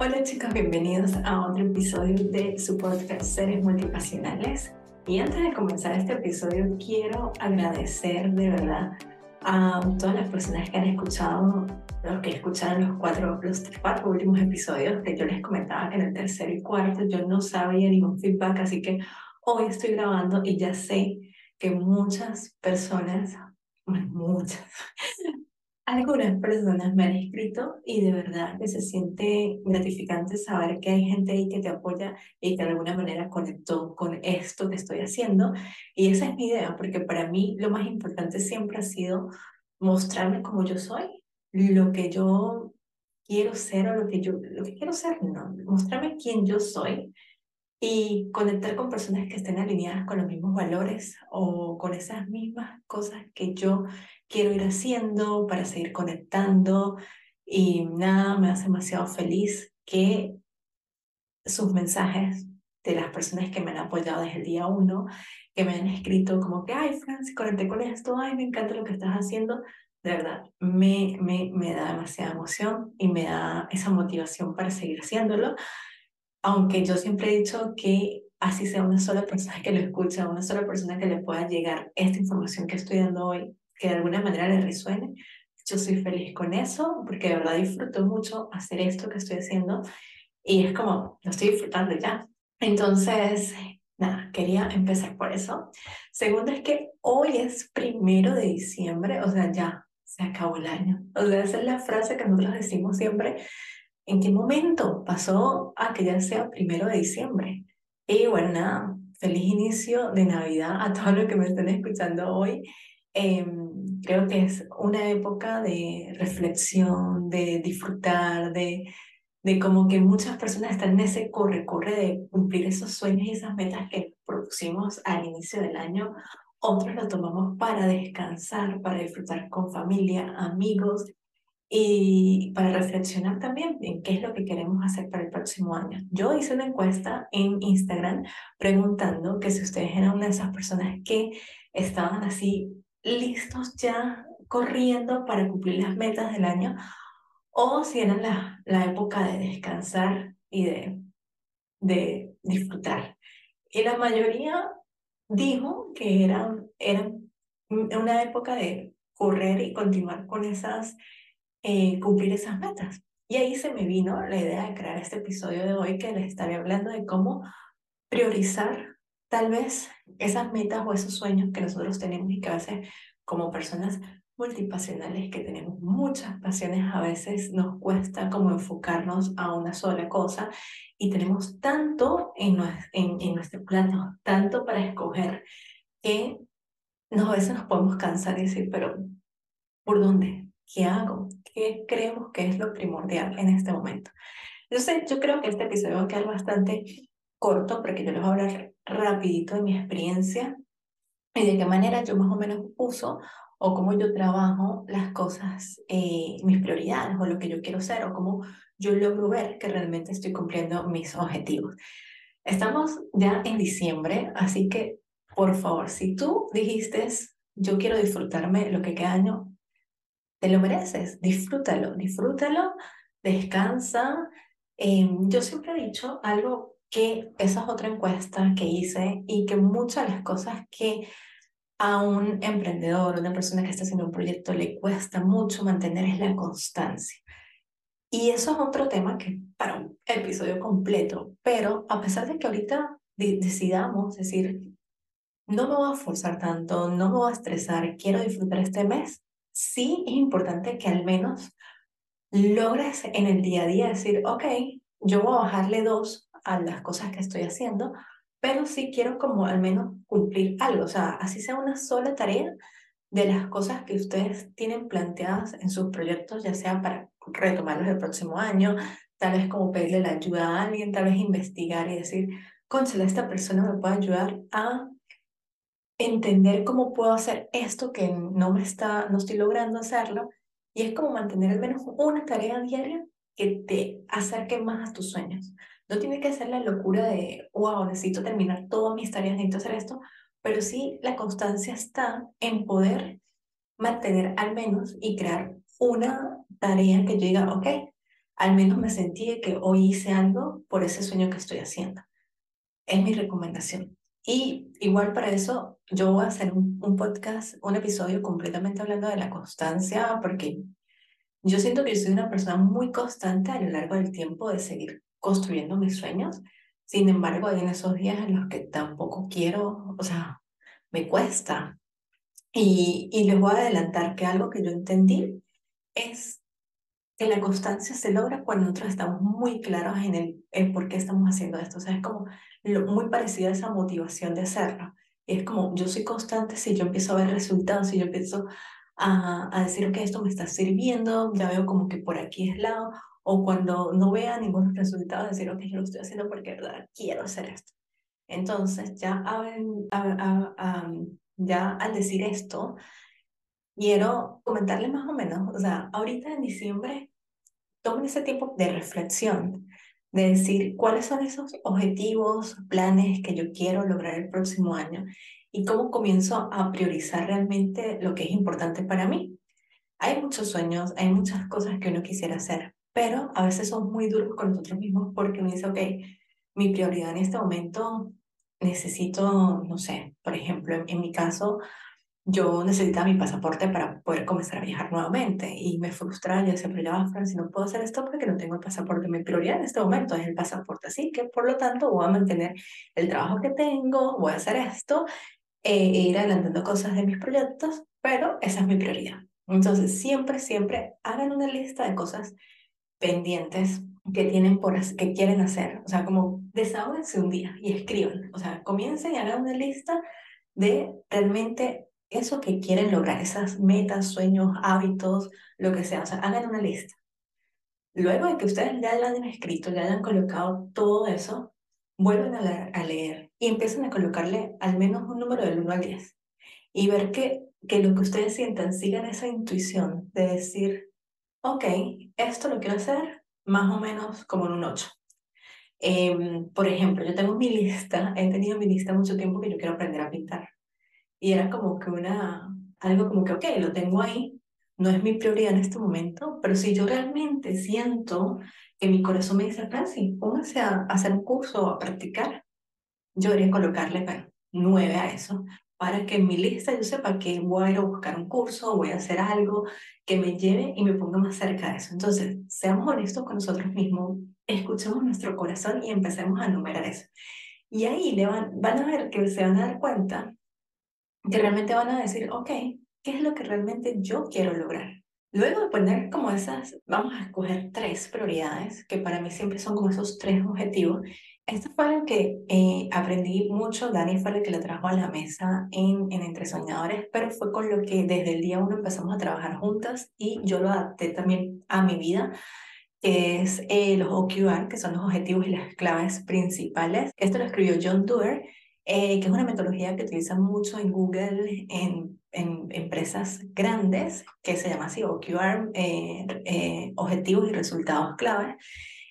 Hola chicos, bienvenidos a otro episodio de su podcast Seres Multipasionales. Y antes de comenzar este episodio, quiero agradecer de verdad a todas las personas que han escuchado, los que escucharon los cuatro, los cuatro últimos episodios que yo les comentaba en el tercero y cuarto yo no sabía ningún feedback, así que hoy estoy grabando y ya sé que muchas personas, muchas, algunas personas me han escrito y de verdad que se siente gratificante saber que hay gente ahí que te apoya y que de alguna manera conectó con esto que estoy haciendo. Y esa es mi idea, porque para mí lo más importante siempre ha sido mostrarme como yo soy, lo que yo quiero ser o lo que yo lo que quiero ser, no, mostrarme quién yo soy y conectar con personas que estén alineadas con los mismos valores o con esas mismas cosas que yo quiero ir haciendo para seguir conectando y nada me hace demasiado feliz que sus mensajes de las personas que me han apoyado desde el día uno, que me han escrito como que, ay, Francis, conecté con esto, ay, me encanta lo que estás haciendo, de verdad, me, me, me da demasiada emoción y me da esa motivación para seguir haciéndolo. Aunque yo siempre he dicho que así sea una sola persona que lo escucha, una sola persona que le pueda llegar esta información que estoy dando hoy, que de alguna manera le resuene, yo soy feliz con eso, porque de verdad disfruto mucho hacer esto que estoy haciendo y es como, lo estoy disfrutando ya. Entonces, nada, quería empezar por eso. Segundo es que hoy es primero de diciembre, o sea, ya se acabó el año. O sea, esa es la frase que nosotros decimos siempre ¿En qué momento pasó a que ya sea primero de diciembre? Y bueno, nada, feliz inicio de Navidad a todos los que me estén escuchando hoy. Em, creo que es una época de reflexión, de disfrutar, de, de como que muchas personas están en ese corre-corre de cumplir esos sueños y esas metas que propusimos al inicio del año. Otros lo tomamos para descansar, para disfrutar con familia, amigos y para reflexionar también en qué es lo que queremos hacer para el próximo año. Yo hice una encuesta en Instagram preguntando que si ustedes eran una de esas personas que estaban así listos ya corriendo para cumplir las metas del año o si eran la, la época de descansar y de, de disfrutar. Y la mayoría dijo que eran, eran una época de correr y continuar con esas eh, cumplir esas metas. Y ahí se me vino la idea de crear este episodio de hoy que les estaré hablando de cómo priorizar tal vez esas metas o esos sueños que nosotros tenemos y que a veces como personas multipasionales que tenemos muchas pasiones, a veces nos cuesta como enfocarnos a una sola cosa y tenemos tanto en, en, en nuestro plano, tanto para escoger, que nos, a veces nos podemos cansar y decir, pero ¿por dónde? ¿Qué hago? ¿Qué creemos que es lo primordial en este momento? Entonces, yo creo que este episodio va a quedar bastante corto porque yo les voy a hablar rapidito de mi experiencia y de qué manera yo más o menos uso o cómo yo trabajo las cosas, eh, mis prioridades o lo que yo quiero ser o cómo yo logro ver que realmente estoy cumpliendo mis objetivos. Estamos ya en diciembre, así que por favor, si tú dijiste, yo quiero disfrutarme lo que queda año, te lo mereces, disfrútalo, disfrútalo, descansa. Em, yo siempre he dicho algo que esa es otra encuesta que hice y que muchas de las cosas que a un emprendedor, una persona que está haciendo un proyecto le cuesta mucho mantener es la constancia. Y eso es otro tema que para un episodio completo, pero a pesar de que ahorita decidamos decir, no me voy a forzar tanto, no me voy a estresar, quiero disfrutar este mes, sí es importante que al menos logres en el día a día decir, ok, yo voy a bajarle dos a las cosas que estoy haciendo, pero sí quiero como al menos cumplir algo, o sea, así sea una sola tarea de las cosas que ustedes tienen planteadas en sus proyectos, ya sea para retomarlos el próximo año, tal vez como pedirle la ayuda a alguien, tal vez investigar y decir, conchale, esta persona me puede ayudar a entender cómo puedo hacer esto que no me está, no estoy logrando hacerlo, y es como mantener al menos una tarea diaria que te acerque más a tus sueños. No tiene que ser la locura de, wow, necesito terminar todas mis tareas, necesito hacer esto, pero sí la constancia está en poder mantener al menos y crear una tarea que yo diga, ok, al menos me sentí que hoy hice algo por ese sueño que estoy haciendo. Es mi recomendación. Y igual para eso yo voy a hacer un, un podcast, un episodio completamente hablando de la constancia, porque yo siento que yo soy una persona muy constante a lo largo del tiempo de seguir construyendo mis sueños. Sin embargo, hay en esos días en los que tampoco quiero, o sea, me cuesta. Y, y les voy a adelantar que algo que yo entendí es que la constancia se logra cuando nosotros estamos muy claros en el, por qué estamos haciendo esto. O sea, es como lo, muy parecido a esa motivación de hacerlo. es como, yo soy constante si yo empiezo a ver resultados, si yo empiezo a, a decir, que esto me está sirviendo, ya veo como que por aquí es lado, o cuando no vea ningún resultado, decir, ok, yo lo estoy haciendo porque verdad quiero hacer esto. Entonces, ya, ya al decir esto, quiero comentarle más o menos, o sea, ahorita en diciembre, tomen ese tiempo de reflexión, de decir cuáles son esos objetivos, planes que yo quiero lograr el próximo año y cómo comienzo a priorizar realmente lo que es importante para mí. Hay muchos sueños, hay muchas cosas que uno quisiera hacer, pero a veces son muy duros con nosotros mismos porque uno dice, ok, mi prioridad en este momento necesito, no sé, por ejemplo, en, en mi caso, yo necesitaba mi pasaporte para poder comenzar a viajar nuevamente y me frustra, yo decía, pero ya va, si no puedo hacer esto porque no tengo el pasaporte. Mi prioridad en este momento es el pasaporte, así que por lo tanto voy a mantener el trabajo que tengo, voy a hacer esto eh, e ir adelantando cosas de mis proyectos, pero esa es mi prioridad. Entonces, siempre, siempre hagan una lista de cosas pendientes que tienen por que quieren hacer, o sea, como desahóguense un día y escriban, o sea, comiencen y hagan una lista de realmente eso que quieren lograr, esas metas, sueños, hábitos, lo que sea, o sea, hagan una lista. Luego de que ustedes ya lo hayan escrito, ya hayan colocado todo eso, vuelven a, leer y empiezan a colocarle al menos un número del 1 al 10 y ver que, que lo que ustedes sientan sigan esa intuición de decir, ok, esto lo quiero hacer más o menos como en un 8. Em, por ejemplo, yo tengo mi lista, he tenido mi lista mucho tiempo que yo quiero aprender a pintar. Y era como que una, algo como que, ok, lo tengo ahí, no es mi prioridad en este momento, pero si yo realmente siento que mi corazón me dice, Francis, póngase a, hacer un curso a practicar, yo debería colocarle bueno, nueve a eso, para que en mi lista yo sepa que voy a ir a buscar un curso, voy a hacer algo que me lleve y me ponga más cerca de eso. Entonces, seamos honestos con nosotros mismos, escuchemos nuestro corazón y empecemos a numerar eso. Y ahí le van, van a ver que se van a dar cuenta que realmente van a decir, ok, ¿qué es lo que realmente yo quiero lograr? Luego de poner como esas, vamos a escoger tres prioridades, que para mí siempre son como esos tres objetivos. Esto fue lo que eh, aprendí mucho, Dani fue el que lo trajo a la mesa en, en Entre Soñadores, pero fue con lo que desde el día uno empezamos a trabajar juntas y yo lo adapté también a mi vida que es eh, los OQR, que son los objetivos y las claves principales. Esto lo escribió John Doerr eh, que es una metodología que utilizan mucho en Google, en, en empresas grandes, que se llama así, OQR, eh, eh, Objetivos y Resultados Clave.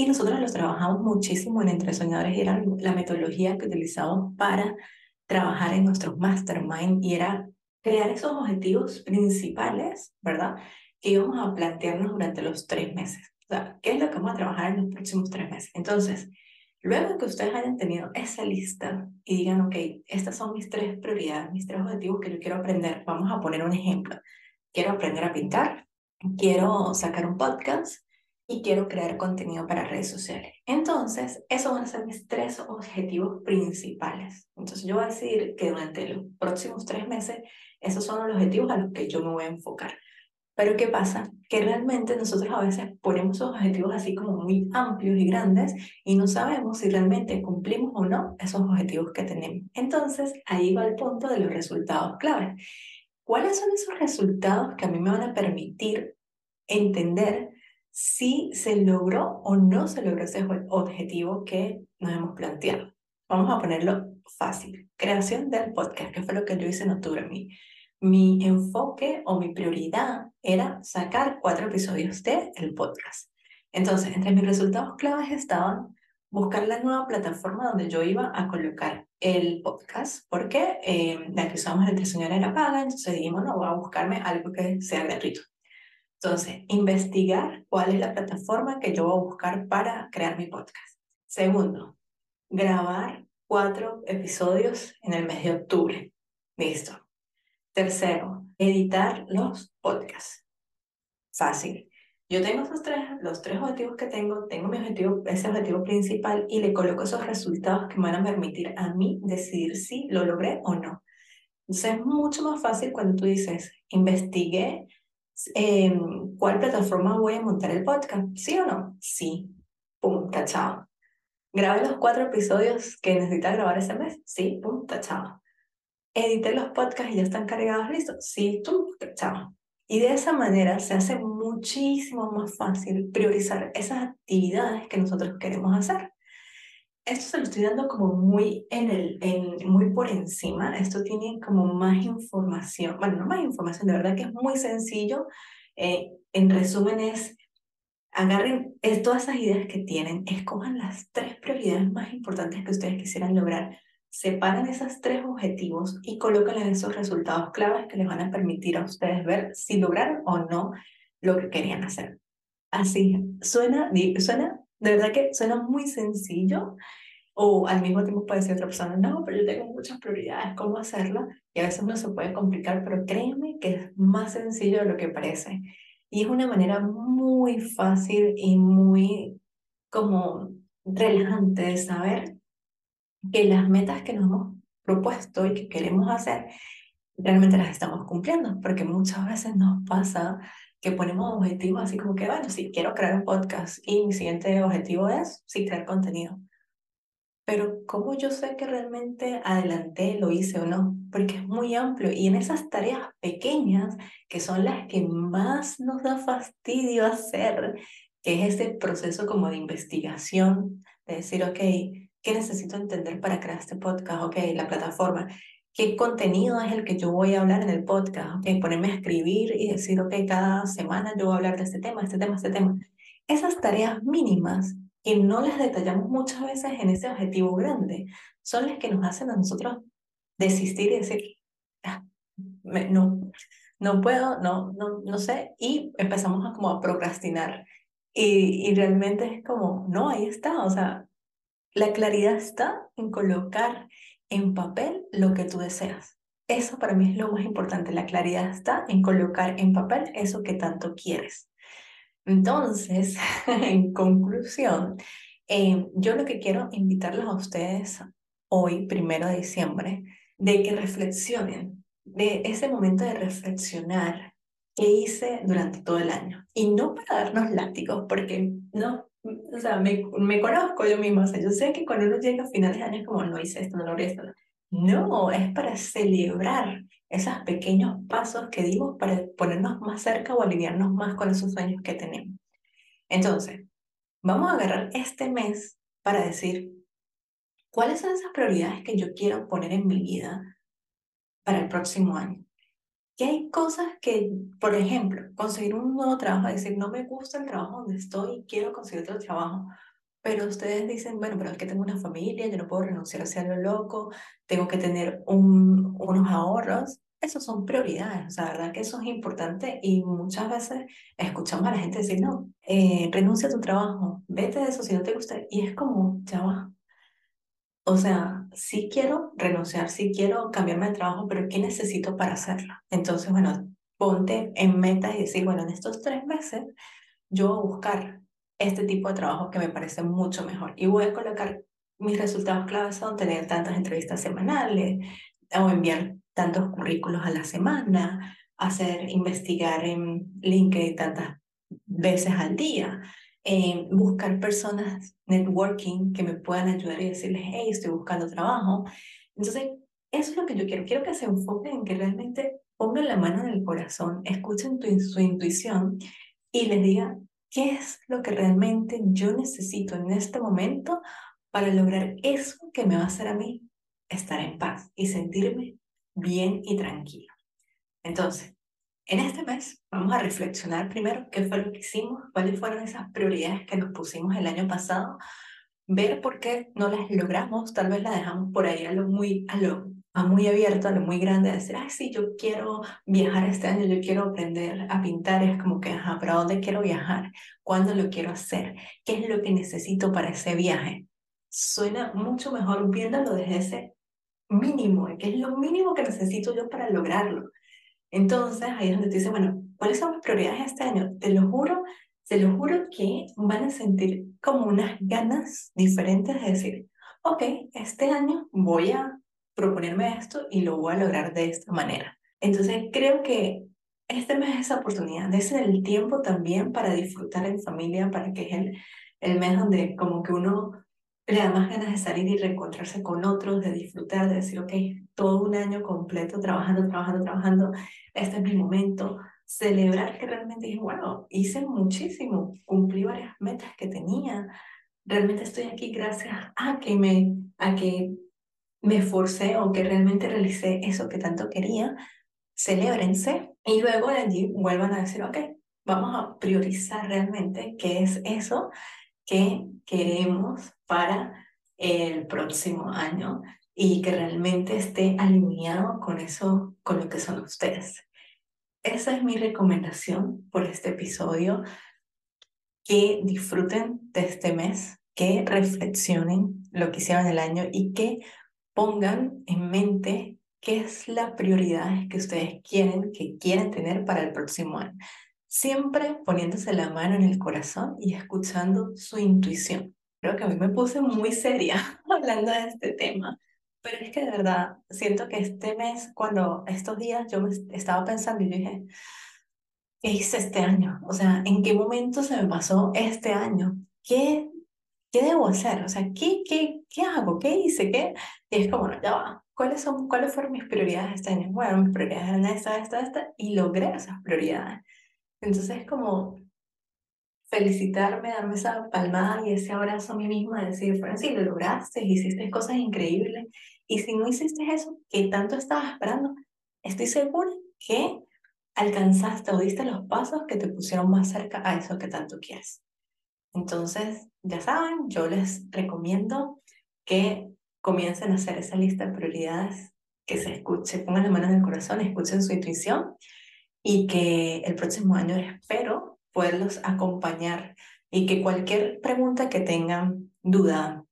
Y nosotros los trabajamos muchísimo en Entre Soñadores y era la metodología que utilizamos para trabajar en nuestros mastermind y era crear esos objetivos principales, ¿verdad? Que íbamos a plantearnos durante los tres meses. O sea, ¿qué es lo que vamos a trabajar en los próximos tres meses? Entonces, Luego que ustedes hayan tenido esa lista y digan, ok, estas son mis tres prioridades, mis tres objetivos que yo quiero aprender, vamos a poner un ejemplo. Quiero aprender a pintar, quiero sacar un podcast y quiero crear contenido para redes sociales. Entonces, esos van a ser mis tres objetivos principales. Entonces, yo voy a decir que durante los próximos tres meses, esos son los objetivos a los que yo me voy a enfocar. Pero ¿qué pasa? Que realmente nosotros a veces ponemos objetivos así como muy amplios y grandes y no sabemos si realmente cumplimos o no esos objetivos que tenemos. Entonces, ahí va el punto de los resultados clave. ¿Cuáles son esos resultados que a mí me van a permitir entender si se logró o no se logró ese objetivo que nos hemos planteado? Vamos a ponerlo fácil. Creación del podcast, que fue lo que yo hice en octubre. Mi, mi enfoque o mi prioridad era sacar cuatro episodios de el podcast. Entonces, entre mis resultados claves estaban buscar la nueva plataforma donde yo iba a colocar el podcast, porque eh, la que usamos el Señora era paga, entonces dijimos, no, voy a buscarme algo que sea gratuito. Entonces, investigar cuál es la plataforma que yo voy a buscar para crear mi podcast. Segundo, grabar cuatro episodios en el mes de octubre. Listo. Tercero, editar los podcasts. Fácil. Yo tengo esos tres, los tres objetivos que tengo, tengo mi objetivo, ese objetivo principal y le coloco esos resultados que me van a permitir a mí decidir si lo logré o no. Entonces es mucho más fácil cuando tú dices, investigué eh, cuál plataforma voy a montar el podcast, ¿sí o no? Sí. Pum, tachado. Grabé los cuatro episodios que necesita grabar ese mes, sí, pum, tachado. Edité los podcasts y ya están cargados, listos, sí, tú, tachado. Y de esa manera se hace muchísimo más fácil priorizar esas actividades que nosotros queremos hacer esto se lo estoy dando como muy, en el, en, muy por encima. Esto tiene como más información. Bueno, no más información, de verdad que es muy sencillo. Eh, en resumen es, agarren todas esas ideas que tienen, escojan las tres prioridades más importantes que ustedes quisieran lograr, separan esos tres objetivos y colocan esos resultados claves que les van a permitir a ustedes ver si lograron o no lo que querían hacer. Así, suena, suena de verdad que suena muy sencillo o al mismo tiempo puede decir otra persona, no, pero yo tengo muchas prioridades, ¿cómo hacerlo? Y a veces no se puede complicar, pero créeme que es más sencillo de lo que parece. Y es una manera muy fácil y muy como relajante de saber que las metas que nos hemos propuesto y que queremos hacer realmente las estamos cumpliendo, porque muchas veces nos pasa que ponemos objetivos así como que, bueno, sí, quiero crear un podcast y mi siguiente objetivo es, sí, crear contenido. Pero ¿cómo yo sé que realmente adelanté, lo hice o no? Porque es muy amplio y en esas tareas pequeñas, que son las que más nos da fastidio hacer, que es ese proceso como de investigación, de decir, ok, ¿qué necesito entender para crear este podcast? Ok, la plataforma qué contenido es el que yo voy a hablar en el podcast, okay, ponerme a escribir y decir, ok, cada semana yo voy a hablar de este tema, este tema, este tema. Esas tareas mínimas que no las detallamos muchas veces en ese objetivo grande, son las que nos hacen a nosotros desistir y decir, ah, no, no puedo, no, no, no sé, y empezamos a como a procrastinar. Y, y realmente es como, no, ahí está, o sea, la claridad está en colocar en papel lo que tú deseas. Eso para mí es lo más importante. La claridad está en colocar en papel eso que tanto quieres. Entonces, en conclusión, eh, yo lo que quiero invitarlos a ustedes hoy, primero de diciembre, de que reflexionen, de ese momento de reflexionar qué hice durante todo el año. Y no para darnos látigos, porque no, o sea, me, me conozco yo misma, o sea, yo sé que cuando uno llega a finales de año como, no hice esto, no logré esto. No, es para celebrar esos pequeños pasos que dimos para ponernos más cerca o alinearnos más con esos sueños que tenemos. Entonces, vamos a agarrar este mes para decir, ¿cuáles son esas prioridades que yo quiero poner en mi vida para el próximo año? Que hay cosas que, por ejemplo, conseguir un nuevo trabajo, decir, no me gusta el trabajo donde estoy, quiero conseguir otro trabajo, pero ustedes dicen, bueno, pero es que tengo una familia, yo no puedo renunciar hacia lo loco, tengo que tener un, unos ahorros. Esas son prioridades, o sea, la verdad que eso es importante y muchas veces escuchamos a la gente decir, no, eh, renuncia a tu trabajo, vete de eso si no te gusta. Y es como, ya va, o sea, sí quiero renunciar, sí quiero cambiarme de trabajo, pero ¿qué necesito para hacerlo? Entonces, bueno, ponte en meta y decir, bueno, en estos tres meses yo voy a buscar este tipo de trabajo que me parece mucho mejor y voy a colocar mis resultados claves son tener tantas entrevistas semanales o enviar tantos currículos a la semana, hacer, investigar en LinkedIn tantas veces al día, eh, buscar personas networking que me puedan ayudar y decirles, hey, estoy buscando trabajo. Entonces, eso es lo que yo quiero. Quiero que se enfoquen en que realmente pongan la mano en el corazón, escuchen su intuición y les digan qué es lo que realmente yo necesito en este momento para lograr eso que me va a hacer a mí estar en paz y sentirme bien y tranquilo. Entonces, en este mes vamos a reflexionar primero qué fue lo que hicimos, cuáles fueron esas prioridades que nos pusimos el año pasado, ver por qué no las logramos, tal vez las dejamos por ahí a lo muy a muy abierto, a lo muy grande, a decir, ay, sí, yo quiero viajar este año, yo quiero aprender a pintar, es como que, ajá, ¿a dónde quiero viajar? ¿Cuándo lo quiero hacer? ¿Qué es lo que necesito para ese viaje? Suena mucho mejor viéndolo desde ese mínimo, que es lo mínimo que necesito yo para lograrlo. Entonces, ahí es donde te dice, bueno, ¿cuáles son mis prioridades este año? Te lo juro, te lo juro que van a sentir como unas ganas diferentes de decir, ok, este año voy a proponerme esto y lo voy a lograr de esta manera. Entonces creo que este mes es esa oportunidad, ser el tiempo también para disfrutar en familia, para que es el, el mes donde como que uno le da más ganas de salir y reencontrarse con otros, de disfrutar, de decir, ok, todo un año completo trabajando, trabajando, trabajando, este es mi momento, celebrar que realmente dije, bueno, hice muchísimo, cumplí varias metas que tenía, realmente estoy aquí gracias a que me, a que me esforcé o que realmente realicé eso que tanto quería, celébrense y luego de allí vuelvan a decir, ok, vamos a priorizar realmente qué es eso que queremos para el próximo año y que realmente esté alineado con eso, con lo que son ustedes. Esa es mi recomendación por este episodio. Que disfruten de este mes, que reflexionen lo que hicieron el año y que pongan en mente qué es la prioridad que ustedes quieren, que quieren tener para el próximo año. Siempre poniéndose la mano en el corazón y escuchando su intuición. Creo que a mí me puse muy seria hablando de este tema, pero es que de verdad siento que este mes, cuando estos días yo me estaba pensando y dije, ¿qué hice este año? O sea, ¿en qué momento se me pasó este año? ¿Qué ¿qué debo hacer? O sea, ¿qué, qué, qué hago? ¿Qué hice? ¿Qué? Y es como, no, ya va. ¿Cuáles, son, ¿Cuáles fueron mis prioridades este año? Bueno, mis prioridades eran esta, esta, esta, y logré esas prioridades. Entonces es como felicitarme, darme esa palmada y ese abrazo a mí misma, decir, sí, lo lograste, hiciste cosas increíbles. Y si no hiciste eso que tanto estabas esperando, estoy segura que alcanzaste o diste los pasos que te pusieron más cerca a eso que tanto quieres. Entonces, ya saben, yo les recomiendo que comiencen a hacer esa lista de prioridades, que se escuche, pongan la mano en el corazón, escuchen su intuición y que el próximo año espero poderlos acompañar y que cualquier pregunta que tengan, duda,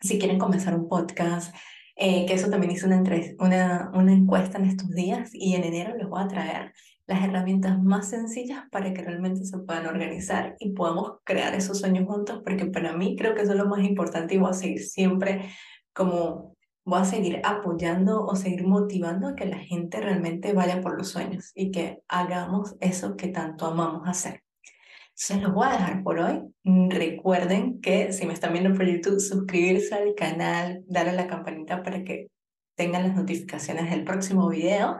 si quieren comenzar un podcast, eh, que eso también hice una, una, una encuesta en estos días y en enero les voy a traer las herramientas más sencillas para que realmente se puedan organizar y podamos crear esos sueños juntos, porque para mí creo que eso es lo más importante y voy a seguir siempre como voy a seguir apoyando o seguir motivando a que la gente realmente vaya por los sueños y que hagamos eso que tanto amamos hacer. Se los voy a dejar por hoy. Recuerden que si me están viendo por YouTube, suscribirse al canal, darle a la campanita para que tengan las notificaciones del próximo video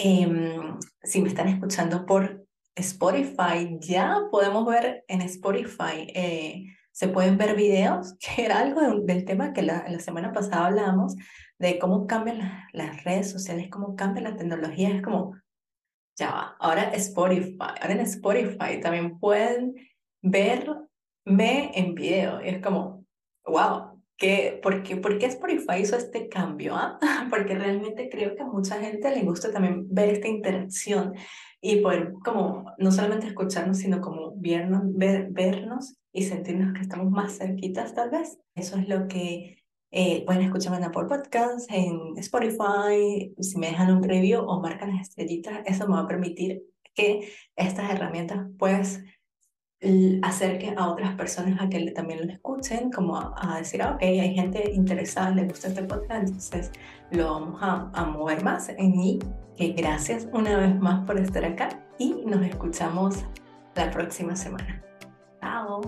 Em, si me están escuchando por Spotify, ya podemos ver en Spotify, eh, se pueden ver videos, que era algo del tema que la, la, semana pasada hablábamos, de cómo cambian las redes sociales, cómo cambia la tecnología, es como, ya va, ahora Spotify, ahora en Spotify también pueden verme en video, y es como, wow, que, ¿por, qué, ¿Por qué Spotify hizo este cambio? Ah? Porque realmente creo que a mucha gente le gusta también ver esta interacción y poder como no solamente escucharnos, sino como vernos, ver, vernos y sentirnos que estamos más cerquitas tal vez. Eso es lo que eh, pueden escucharme en Apple en Spotify, si me dejan un review o marcan las estrellitas, eso me va a permitir que estas herramientas pues acerque a otras personas a que también lo escuchen, como a, decir, ah, ok, hay gente interesada, le gusta este podcast, entonces lo vamos a, mover más en mí. Gracias una vez más por estar acá y nos escuchamos la próxima semana. Chao.